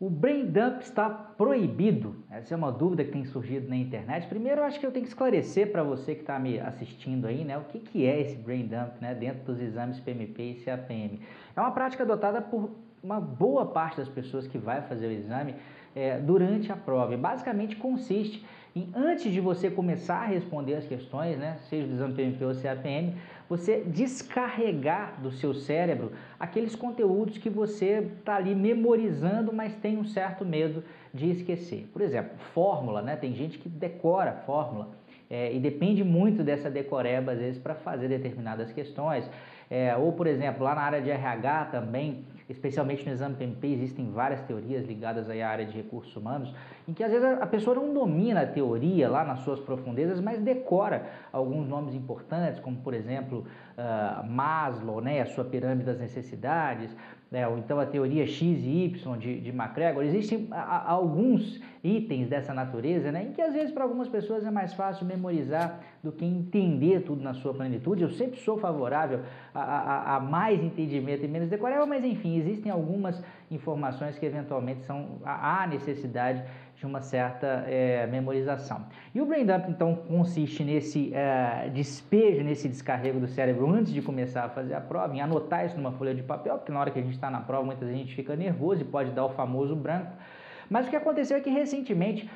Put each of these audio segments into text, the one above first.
O brain dump está proibido? Essa é uma dúvida que tem surgido na internet. Primeiro, eu acho que eu tenho que esclarecer para você que está me assistindo aí, né, o que, que é esse brain dump, né, dentro dos exames PMP e CAPM. É uma prática adotada por uma boa parte das pessoas que vai fazer o exame é, durante a prova. E basicamente consiste em, antes de você começar a responder as questões, né, seja do exame PMP ou CAPM, você descarregar do seu cérebro aqueles conteúdos que você está ali memorizando, mas tem um certo medo de esquecer. Por exemplo, fórmula, né? Tem gente que decora fórmula é, e depende muito dessa decoreba, às vezes, para fazer determinadas questões. É, ou, por exemplo, lá na área de RH também, especialmente no exame PMP, existem várias teorias ligadas à área de recursos humanos, em que às vezes a pessoa não domina a teoria lá nas suas profundezas, mas decora alguns nomes importantes, como por exemplo uh, Maslow, né, a sua pirâmide das necessidades, né, ou então a teoria X e Y de, de MacGregor. Existem a, a, alguns itens dessa natureza né, em que às vezes para algumas pessoas é mais fácil memorizar do que entender tudo na sua plenitude. Eu sempre sou favorável a, a, a mais entendimento e menos decoreba, mas enfim, existem algumas informações que eventualmente são há necessidade de uma certa é, memorização. E o brain dump então consiste nesse é, despejo, nesse descarrego do cérebro antes de começar a fazer a prova, em anotar isso numa folha de papel, porque na hora que a gente está na prova muita gente fica nervoso e pode dar o famoso branco. Mas o que aconteceu é que recentemente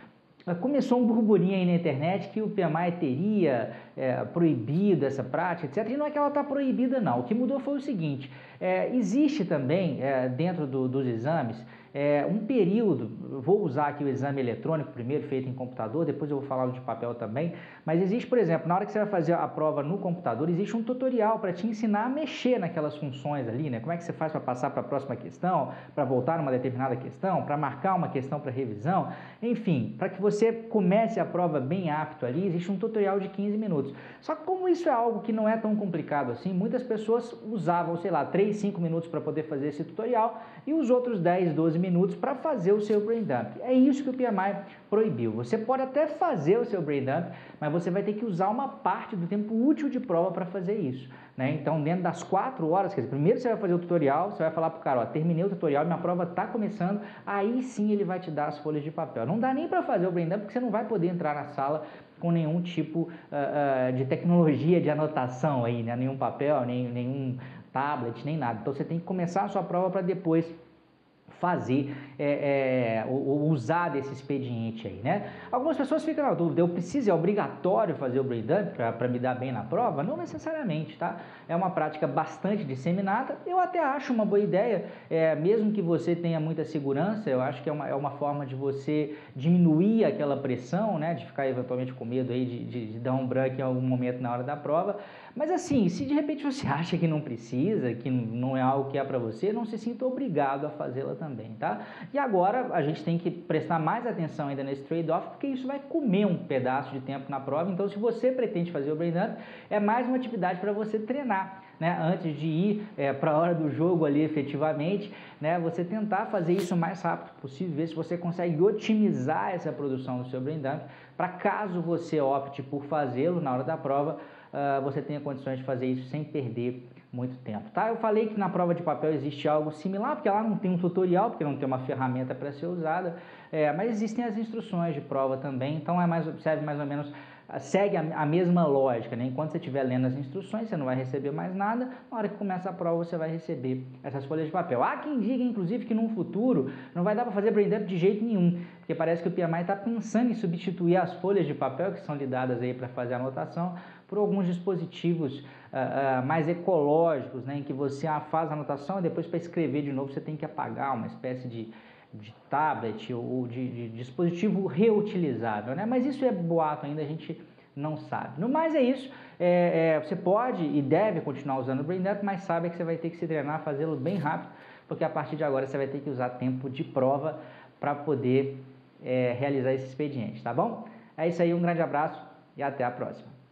Começou um burburinho aí na internet que o PMI teria é, proibido essa prática, etc. E não é que ela está proibida, não. O que mudou foi o seguinte: é, existe também é, dentro do, dos exames é, um período, vou usar aqui o exame eletrônico primeiro, feito em computador, depois eu vou falar de papel também, mas existe, por exemplo, na hora que você vai fazer a prova no computador, existe um tutorial para te ensinar a mexer naquelas funções ali, né? Como é que você faz para passar para a próxima questão, para voltar numa determinada questão, para marcar uma questão para revisão, enfim, para que você comece a prova bem apto ali, existe um tutorial de 15 minutos. Só que como isso é algo que não é tão complicado assim, muitas pessoas usavam, sei lá, 3, 5 minutos para poder fazer esse tutorial e os outros 10, 12 minutos para fazer o seu brain dump. É isso que o PMI proibiu. Você pode até fazer o seu brain dump, mas você vai ter que usar uma parte do tempo útil de prova para fazer isso. Né? Então, dentro das 4 horas, quer dizer, primeiro você vai fazer o tutorial, você vai falar para o cara, ó, terminei o tutorial, minha prova está começando, aí sim ele vai te dar as folhas de papel. Não dá nem para fazer o brain dump, porque você não vai poder entrar na sala com nenhum tipo uh, uh, de tecnologia de anotação aí, né? nenhum papel, nem, nenhum tablet, nem nada. Então você tem que começar a sua prova para depois fazer é, é, ou, usar desse expediente aí, né? Algumas pessoas ficam na dúvida, eu preciso, é obrigatório fazer o brain dump para me dar bem na prova? Não necessariamente, tá? É uma prática bastante disseminada, eu até acho uma boa ideia, é, mesmo que você tenha muita segurança, eu acho que é uma, é uma forma de você diminuir aquela pressão, né? De ficar eventualmente com medo aí de, de, de dar um branco em algum momento na hora da prova, mas assim, se de repente você acha que não precisa, que não é algo que é para você, não se sinta obrigado a fazê-la também, tá? E agora a gente tem que prestar mais atenção ainda nesse trade-off, porque isso vai comer um pedaço de tempo na prova. Então, se você pretende fazer o brain dump, é mais uma atividade para você treinar, né? Antes de ir é, para a hora do jogo ali efetivamente, né? Você tentar fazer isso o mais rápido possível, ver se você consegue otimizar essa produção do seu brain dump, para caso você opte por fazê-lo na hora da prova, uh, você tenha condições de fazer isso sem perder muito tempo, tá? Eu falei que na prova de papel existe algo similar, porque lá não tem um tutorial, porque não tem uma ferramenta para ser usada, é, mas existem as instruções de prova também, então é mais, serve mais ou menos, segue a, a, mesma lógica, né? Enquanto você estiver lendo as instruções, você não vai receber mais nada, na hora que começa a prova você vai receber essas folhas de papel. Há quem diga, inclusive, que no futuro não vai dar para fazer brain dump de jeito nenhum, porque parece que o PMI está pensando em substituir as folhas de papel que são lhe dadas aí para fazer a anotação por alguns dispositivos uh, uh, mais ecológicos, né, em que você faz a anotação e depois para escrever de novo você tem que apagar uma espécie de, de tablet ou de, de, dispositivo reutilizável. Né? Mas isso é boato ainda, a gente não sabe. No mais é isso, é, é, você pode e deve continuar usando o BrainDump, mas sabe que você vai ter que se treinar, fazê-lo bem rápido, porque a partir de agora você vai ter que usar tempo de prova para poder é, realizar esse expediente, tá bom? É isso aí, um grande abraço e até a próxima.